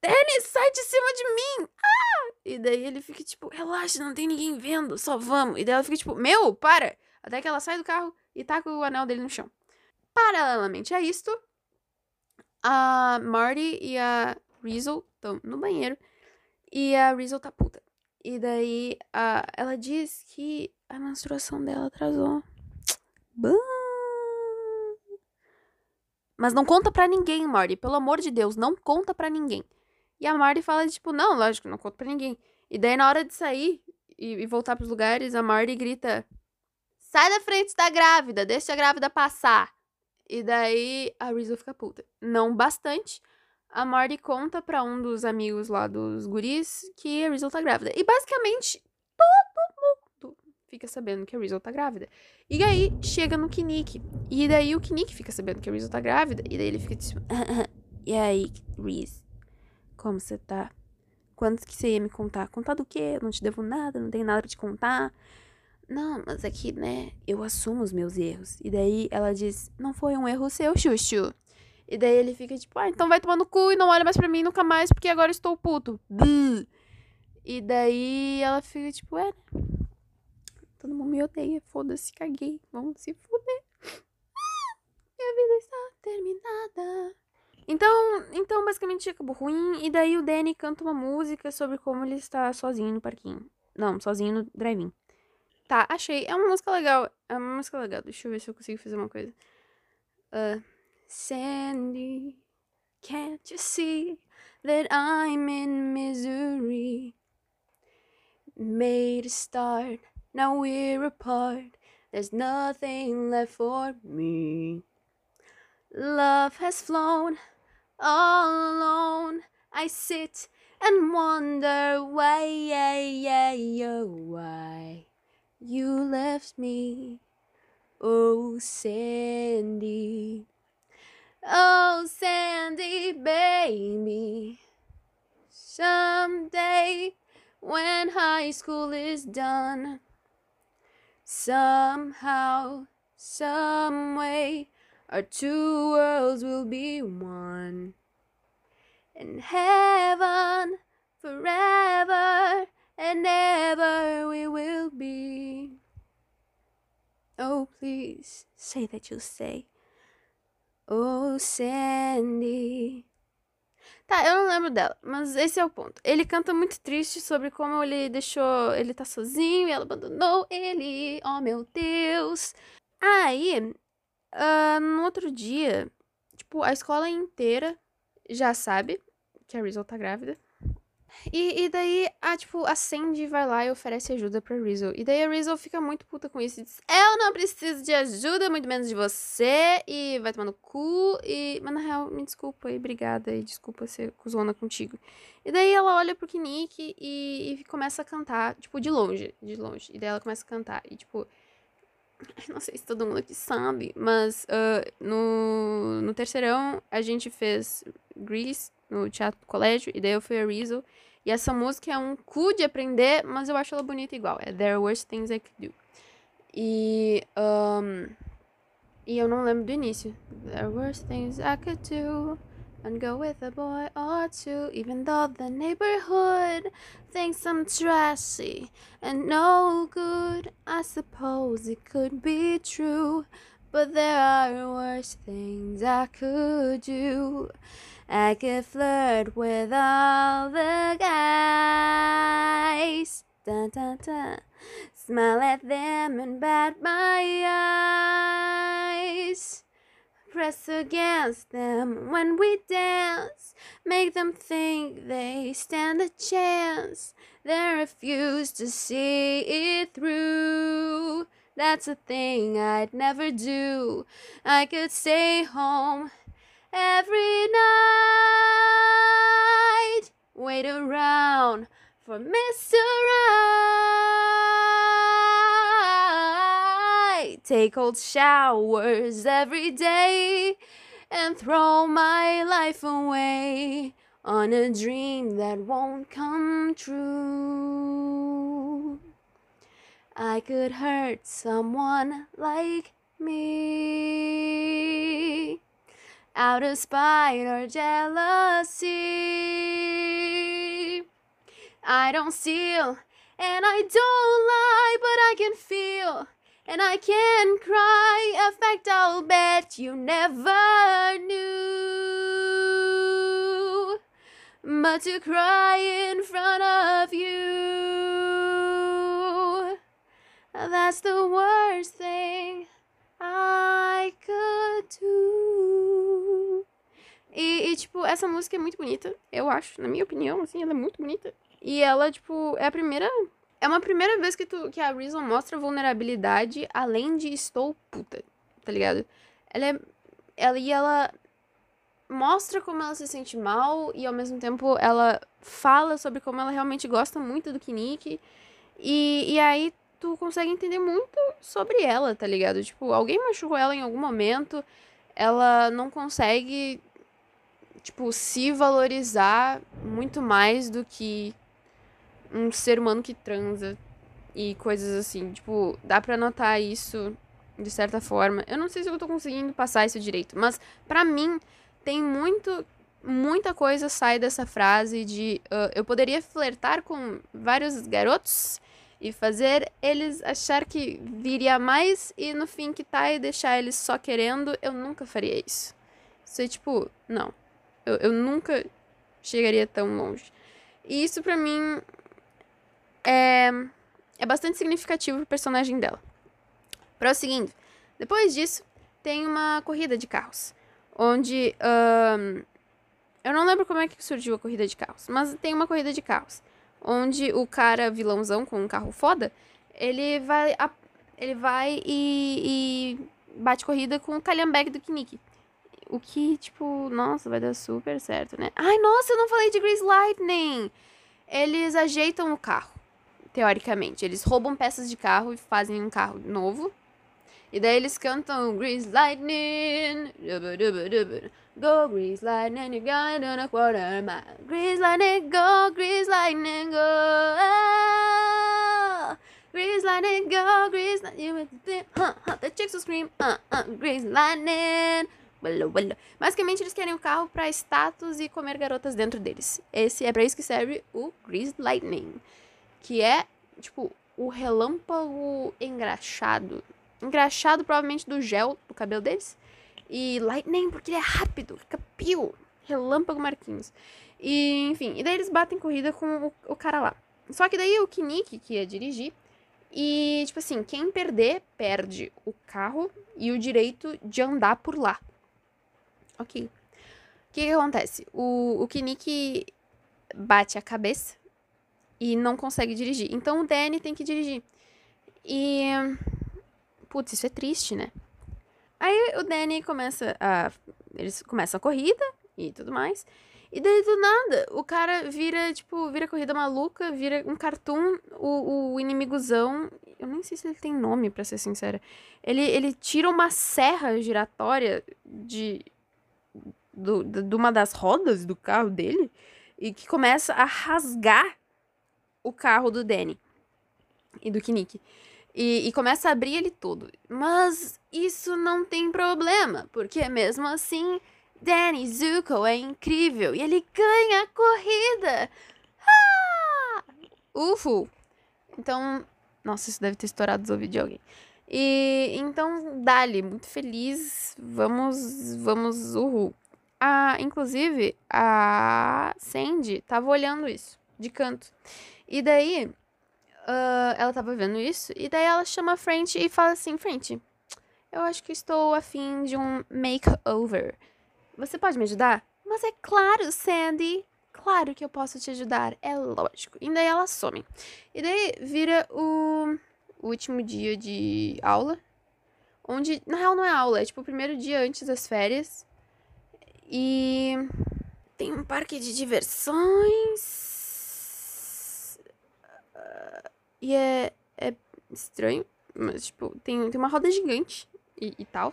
Dennis, sai de cima de mim! Ah! E daí ele fica tipo, relaxa, não tem ninguém vendo, só vamos. E daí ela fica tipo, meu, para! Até que ela sai do carro e taca o anel dele no chão. Paralelamente a isto, a Marty e a Rizzo estão no banheiro. E a Rizzo tá puta. E daí a, ela diz que a menstruação dela atrasou. Mas não conta pra ninguém, Marty. Pelo amor de Deus, não conta pra ninguém. E a Marty fala, tipo, não, lógico, não conto pra ninguém. E daí, na hora de sair e, e voltar pros lugares, a Marty grita: Sai da frente da grávida, deixa a grávida passar. E daí a Rizzo fica puta. Não bastante. A Marty conta pra um dos amigos lá dos guris que a Rizzo tá grávida. E basicamente fica sabendo que a Rizzo tá grávida. E aí chega no Kinik. E daí o Kinik fica sabendo que a Rizzo tá grávida. E daí ele fica tipo. e aí, Riz? Como você tá? Quanto que você ia me contar? Contar do quê? Eu não te devo nada, não tenho nada pra te contar. Não, mas aqui, né, eu assumo os meus erros. E daí ela diz, não foi um erro seu, Xuxu. E daí ele fica tipo, ah, então vai tomar no cu e não olha mais pra mim nunca mais, porque agora estou puto. Buh. E daí ela fica tipo, é? Todo mundo me odeia, foda-se, caguei, vamos se fuder. Minha vida está terminada. Então, então basicamente acabou ruim. E daí o Danny canta uma música sobre como ele está sozinho no parquinho. Não, sozinho no drive-in. Tá, achei. É uma música legal. É uma música legal. Deixa eu ver se eu consigo fazer uma coisa. Uh, Sandy, can't you see that I'm in misery? Made a start, now we're apart. There's nothing left for me. Love has flown all alone I sit and wonder why, why you left me. Oh, Sandy. Oh, Sandy, baby. Someday, when high school is done, Somehow, some way, our two worlds will be one. In heaven, forever and ever we will be. Oh, please say that you'll stay. Oh, Sandy. Tá, eu não lembro dela, mas esse é o ponto. Ele canta muito triste sobre como ele deixou. Ele tá sozinho e ela abandonou ele. Oh, meu Deus. Aí, uh, no outro dia, tipo, a escola inteira já sabe que a Rizzo tá grávida. E, e daí, a, tipo, a Sandy vai lá e oferece ajuda pra Rizzo. E daí a Rizzo fica muito puta com isso e diz: Eu não preciso de ajuda, muito menos de você. E vai tomar no cu. E, mas na real, me desculpa e obrigada. E desculpa ser cuzona contigo. E daí ela olha pro Kinnick e, e começa a cantar, tipo, de longe. De longe. E daí ela começa a cantar. E, tipo, não sei se todo mundo aqui sabe, mas uh, no, no terceirão a gente fez Grease no teatro do colégio, e daí eu fui a Rizzo. E essa música é um cu de aprender, mas eu acho ela bonita igual. É There Were Things I Could Do. E. Um, e eu não lembro do início. There were things I could do. And go with a boy or two, even though the neighborhood thinks I'm trashy and no good. I suppose it could be true, but there are worse things I could do. I could flirt with all the guys. Dun, dun, dun. Smile at them and bat my eyes. Press against them when we dance. Make them think they stand a chance. They refuse to see it through. That's a thing I'd never do. I could stay home every night. Wait around for Mr. Right. Take cold showers every day and throw my life away on a dream that won't come true. I could hurt someone like me out of spite or jealousy. I don't steal and I don't lie, but I can feel and I can cry. A fact I'll bet you never knew. But to cry in front of you, that's the worst thing I could do. E, e, tipo, essa música é muito bonita, eu acho, na minha opinião, assim, ela é muito bonita. E ela, tipo, é a primeira. É uma primeira vez que, tu, que a Reason mostra vulnerabilidade além de estou puta, tá ligado? Ela é. Ela, e ela mostra como ela se sente mal e ao mesmo tempo ela fala sobre como ela realmente gosta muito do Kinnick. E, e aí tu consegue entender muito sobre ela, tá ligado? Tipo, alguém machucou ela em algum momento, ela não consegue, tipo, se valorizar muito mais do que um ser humano que transa e coisas assim. Tipo, dá pra notar isso de certa forma. Eu não sei se eu tô conseguindo passar isso direito, mas para mim tem muito muita coisa sai dessa frase de uh, eu poderia flertar com vários garotos e fazer eles achar que viria mais e no fim que tá e deixar eles só querendo, eu nunca faria isso. Isso é tipo, não. Eu, eu nunca chegaria tão longe. E isso pra mim é, é bastante significativo pro personagem dela. Prosseguindo. Depois disso, tem uma corrida de carros. Onde. Um, eu não lembro como é que surgiu a corrida de carros, mas tem uma corrida de carros onde o cara vilãozão com um carro foda, ele vai ele vai e, e bate corrida com o calhambeque do Kinnick. O que, tipo, nossa, vai dar super certo, né? Ai, nossa, eu não falei de Grease Lightning! Eles ajeitam o carro, teoricamente. Eles roubam peças de carro e fazem um carro novo. E daí eles cantam Grease Lightning. Go grease lightning, you got it on a quarter mile. Grease lightning, go, grease lightning, go. Grease lightning, go, grease lightning. Huh, huh, the chicks will scream, uh, uh, grease lightning. Basicamente, eles querem o um carro para status e comer garotas dentro deles. Esse é para isso que serve o Grease Lightning. Que é, tipo, o relâmpago engraxado. Engraxado, provavelmente, do gel do cabelo deles. E Lightning, porque ele é rápido, fica pio. Relâmpago Marquinhos. E, enfim, e daí eles batem corrida com o, o cara lá. Só que daí o Kinnick, que ia dirigir, e, tipo assim, quem perder, perde o carro e o direito de andar por lá. Ok. O que, que acontece? O, o Kinnick bate a cabeça e não consegue dirigir. Então o Danny tem que dirigir. E. Putz, isso é triste, né? Aí o Danny começa a. Eles começam a corrida e tudo mais. E daí do nada, o cara vira, tipo, vira corrida maluca, vira um cartoon, o, o inimigozão. Eu nem sei se ele tem nome, para ser sincera. Ele, ele tira uma serra giratória de. Do, de uma das rodas do carro dele e que começa a rasgar o carro do Danny e do Kinnick. E, e, começa a abrir ele todo. Mas isso não tem problema, porque mesmo assim Danny Zuko é incrível e ele ganha a corrida. Ah! Então, nossa, isso deve ter estourado os ouvidos de alguém. E então, Dali, muito feliz. Vamos, vamos, uhul. Ah, inclusive, a Sandy tava olhando isso de canto. E daí, uh, ela tava vendo isso, e daí ela chama a French e fala assim: French, eu acho que estou afim de um makeover. Você pode me ajudar? Mas é claro, Sandy. Claro que eu posso te ajudar. É lógico. E daí ela some. E daí vira o último dia de aula. Onde, na real, não é aula, é tipo o primeiro dia antes das férias. E tem um parque de diversões. E é, é estranho, mas, tipo, tem, tem uma roda gigante e, e tal.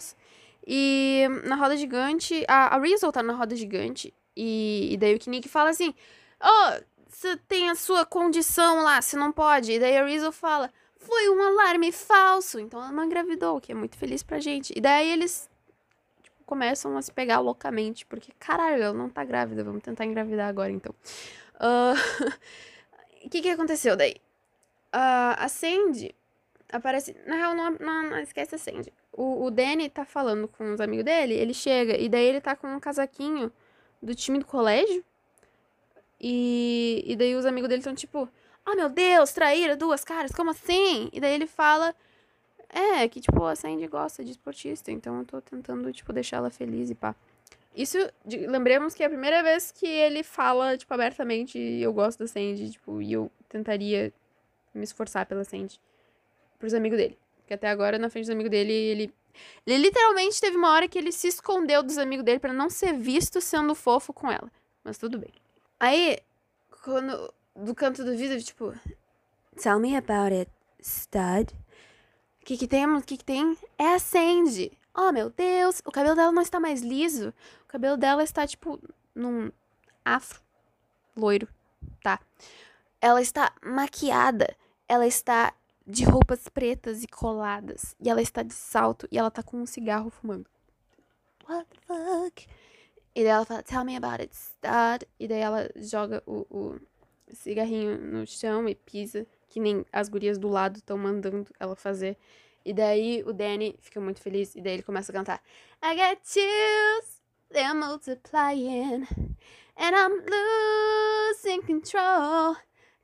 E na roda gigante, a, a tá na roda gigante. E, e daí o Kinnick fala assim: Oh, você tem a sua condição lá, você não pode. E daí a Rizzo fala: Foi um alarme falso. Então ela não engravidou, o que é muito feliz pra gente. E daí eles começam a se pegar loucamente, porque caralho, ela não tá grávida, vamos tentar engravidar agora então. Ah, o uh, que que aconteceu daí? Uh, a Sandy aparece. Na real, não, não, não esquece a Sandy o, o Danny tá falando com os amigos dele, ele chega e daí ele tá com um casaquinho do time do colégio. E, e daí os amigos dele estão tipo, oh meu Deus, traíra, duas caras, como assim? E daí ele fala, é, que tipo, a Sandy gosta de esportista, então eu tô tentando, tipo, deixar ela feliz e pá. Isso, de, lembremos que é a primeira vez que ele fala, tipo, abertamente, eu gosto da Sandy, tipo, e eu tentaria me esforçar pela Sandy pros amigos dele. Que até agora, na frente dos amigos dele, ele. Ele literalmente teve uma hora que ele se escondeu dos amigos dele para não ser visto sendo fofo com ela. Mas tudo bem. Aí, quando. Do canto do vidro, tipo. Tell me about it, stud. Que que temos? O que que tem? É a Sandy. Oh, meu Deus. O cabelo dela não está mais liso. O cabelo dela está, tipo, num afro. Loiro. Tá. Ela está maquiada. Ela está de roupas pretas e coladas. E ela está de salto e ela tá com um cigarro fumando. What the fuck? E daí ela fala, tell me about it, stud. E daí ela joga o, o cigarrinho no chão e pisa, que nem as gurias do lado estão mandando ela fazer. E daí o Danny fica muito feliz e daí ele começa a cantar. I get chills, they're multiplying, and I'm losing control.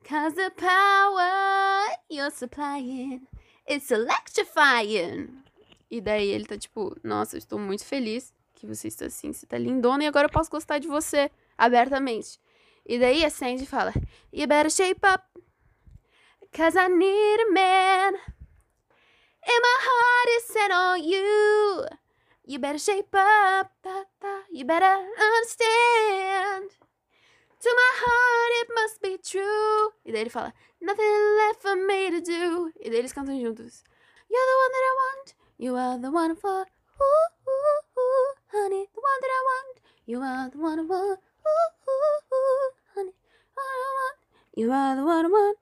Cause the power you're supplying is electrifying. E daí ele tá tipo, nossa, eu estou muito feliz que você está assim, você tá lindona e agora eu posso gostar de você abertamente. E daí a Sandy fala, You better shape up, cause I need a man. And my heart is set on you. You better shape up, you better understand. To my heart it must be true. E daí ele fala, Nothing left for me to do. E daí eles cantam juntos. You're the one that I want. You are the one for. Ooh, ooh, ooh, honey, the one that I want. You are the one I want. Ooh, ooh, ooh, honey, what I want. You are the one I want.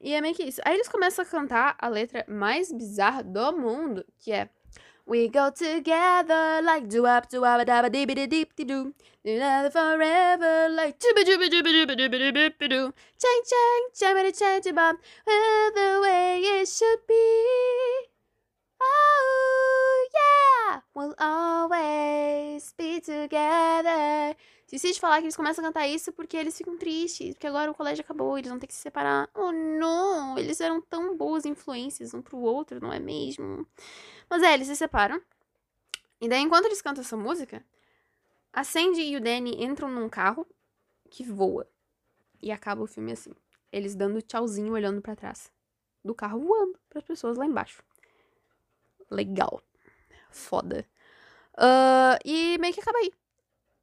E é meio que isso. Aí eles começam a cantar a letra mais bizarra do mundo, que é We go together like doop doop daba dee dee dee dee doo together forever like jibba jibba jibba jibba jibba jibba jibba doo chang chang chang chang chang bob the way it should be oh yeah we'll always be together. Esqueci de falar que eles começam a cantar isso porque eles ficam tristes, porque agora o colégio acabou, eles vão ter que se separar. Oh não, eles eram tão boas influências um pro outro, não é mesmo? Mas é, eles se separam. E daí, enquanto eles cantam essa música, a Sandy e o Danny entram num carro que voa. E acaba o filme assim. Eles dando tchauzinho, olhando para trás. Do carro voando para as pessoas lá embaixo. Legal. Foda. Uh, e meio que acaba aí.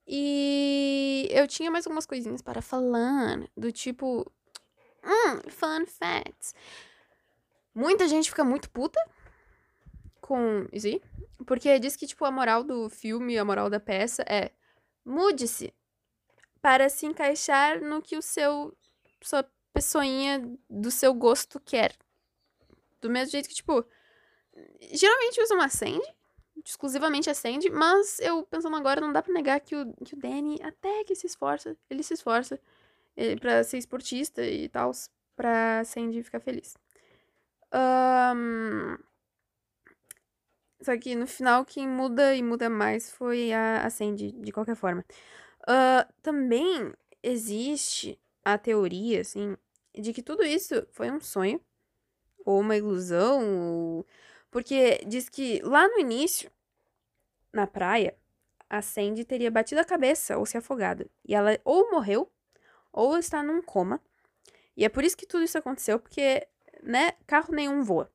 E eu tinha mais algumas coisinhas para falar. Do tipo. Hum, fun facts. Muita gente fica muito puta com isso aí. Porque diz que, tipo, a moral do filme, a moral da peça é mude-se para se encaixar no que o seu sua pessoinha do seu gosto quer. Do mesmo jeito que, tipo, geralmente usam a Sandy, exclusivamente a Sandy, mas eu pensando agora, não dá pra negar que o, que o Danny até que se esforça, ele se esforça ele, pra ser esportista e tal, pra Sandy ficar feliz. Um, só que no final, quem muda e muda mais foi a, a Sandy, de qualquer forma. Uh, também existe a teoria, assim, de que tudo isso foi um sonho, ou uma ilusão, ou... porque diz que lá no início, na praia, a Sandy teria batido a cabeça ou se afogado. E ela ou morreu, ou está num coma. E é por isso que tudo isso aconteceu, porque, né, carro nenhum voa.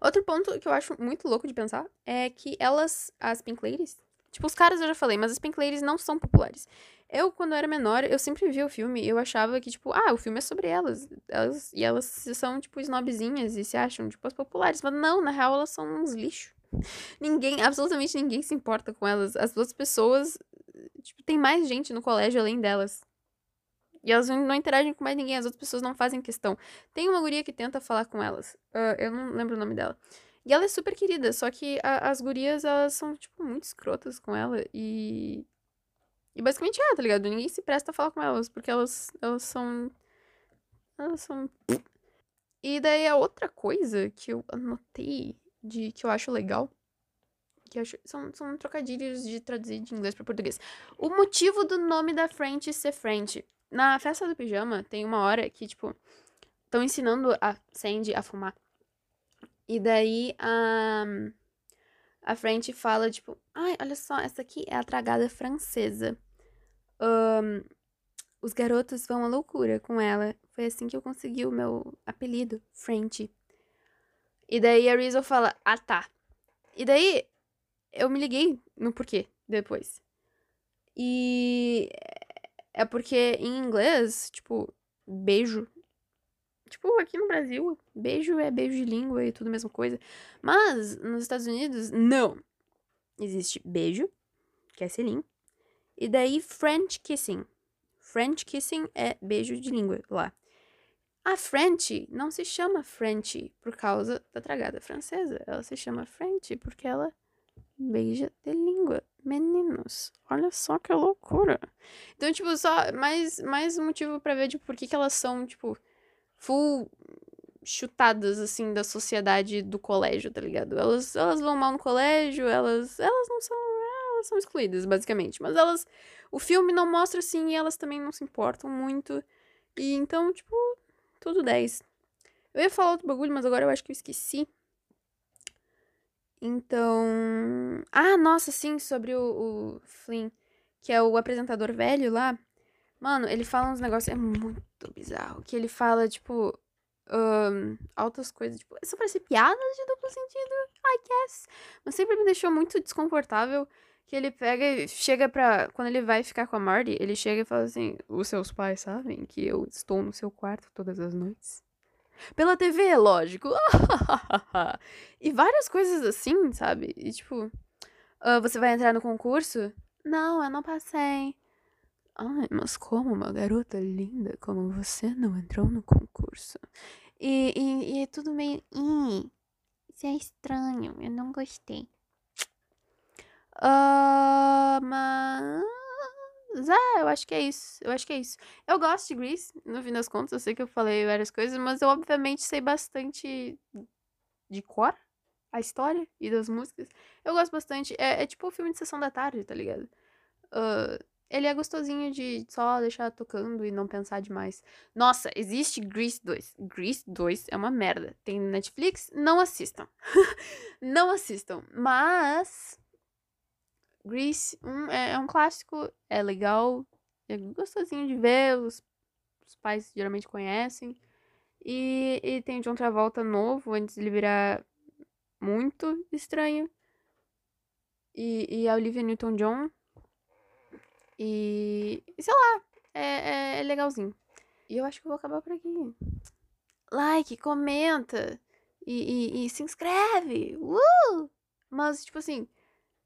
Outro ponto que eu acho muito louco de pensar é que elas, as Pink Ladies, tipo, os caras eu já falei, mas as Pink Ladies não são populares. Eu, quando era menor, eu sempre via o filme e eu achava que, tipo, ah, o filme é sobre elas. elas e elas são, tipo, snobzinhas e se acham, tipo, as populares. Mas não, na real, elas são uns lixos. Ninguém, absolutamente ninguém se importa com elas. As duas pessoas, tipo, tem mais gente no colégio além delas. E elas não interagem com mais ninguém, as outras pessoas não fazem questão. Tem uma guria que tenta falar com elas. Uh, eu não lembro o nome dela. E ela é super querida, só que a, as gurias, elas são, tipo, muito escrotas com ela. E. E basicamente é, tá ligado? Ninguém se presta a falar com elas, porque elas, elas são. Elas são. E daí a outra coisa que eu anotei de que eu acho legal. Que acho, são, são trocadilhos de traduzir de inglês para português. O motivo do nome da French ser French. Na festa do pijama, tem uma hora que, tipo, estão ensinando a Sandy a fumar. E daí a. A French fala, tipo, ai, olha só, essa aqui é a tragada francesa. Um, os garotos vão à loucura com ela. Foi assim que eu consegui o meu apelido, French. E daí a Rizzo fala, ah tá. E daí eu me liguei no porquê depois. E é porque em inglês, tipo, beijo. Tipo, aqui no Brasil, beijo é beijo de língua e tudo a mesma coisa. Mas nos Estados Unidos, não. Existe beijo, que é selim. E daí French kissing. French kissing é beijo de língua lá. A French não se chama French por causa da tragada francesa. Ela se chama French porque ela beija de língua. Meninos, olha só que loucura. Então, tipo, só mais, mais um motivo para ver, tipo, por que, que elas são, tipo, full chutadas, assim, da sociedade do colégio, tá ligado? Elas, elas vão mal no colégio, elas, elas não são, elas são excluídas, basicamente. Mas elas, o filme não mostra, assim, e elas também não se importam muito. E então, tipo, tudo 10. Eu ia falar outro bagulho, mas agora eu acho que eu esqueci. Então. Ah, nossa, sim, sobre o, o Flynn, que é o apresentador velho lá. Mano, ele fala uns negócios. É muito bizarro. Que ele fala, tipo. Um, altas coisas. Tipo, pra ser piadas de duplo sentido, I guess. Mas sempre me deixou muito desconfortável. Que ele pega e chega pra. Quando ele vai ficar com a Marty, ele chega e fala assim: Os seus pais sabem que eu estou no seu quarto todas as noites? Pela TV, lógico. e várias coisas assim, sabe? E tipo, uh, você vai entrar no concurso? Não, eu não passei. Ai, mas como uma garota linda como você não entrou no concurso? E, e, e é tudo meio. Ih, isso é estranho, eu não gostei. Uh, mas. É, eu acho que é isso. Eu acho que é isso. Eu gosto de Grease, no fim das contas. Eu sei que eu falei várias coisas, mas eu obviamente sei bastante de cor a história e das músicas. Eu gosto bastante. É, é tipo o um filme de sessão da tarde, tá ligado? Uh, ele é gostosinho de só deixar tocando e não pensar demais. Nossa, existe Grease 2. Grease 2 é uma merda. Tem Netflix? Não assistam. não assistam. Mas. Grease um, é, é, um clássico, é legal, é gostosinho de ver, os, os pais geralmente conhecem. E, e tem John Travolta novo, antes de ele virar muito estranho. E, e a Olivia Newton-John e, sei lá, é, é, é, legalzinho. E eu acho que eu vou acabar por aqui. Like, comenta e, e, e se inscreve. Uh! Mas, tipo assim,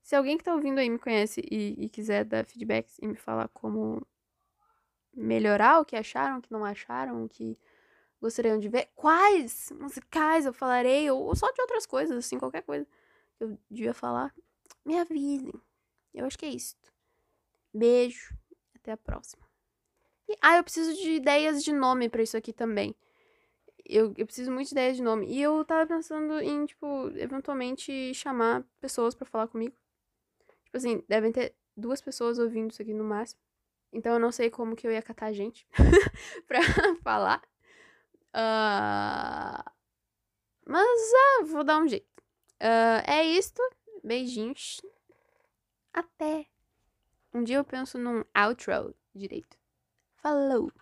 se alguém que tá ouvindo aí me conhece e, e quiser dar feedbacks e me falar como melhorar o que acharam, o que não acharam, o que gostariam de ver, quais musicais eu falarei, ou, ou só de outras coisas, assim, qualquer coisa que eu devia falar, me avisem. Eu acho que é isso. Beijo, até a próxima. E, ah, eu preciso de ideias de nome para isso aqui também. Eu, eu preciso muito de ideias de nome. E eu tava pensando em, tipo, eventualmente chamar pessoas para falar comigo. Tipo assim, devem ter duas pessoas ouvindo isso aqui no máximo. Então eu não sei como que eu ia catar a gente pra falar. Uh... Mas uh, vou dar um jeito. Uh, é isto. Beijinhos. Até. Um dia eu penso num outro direito. Falou!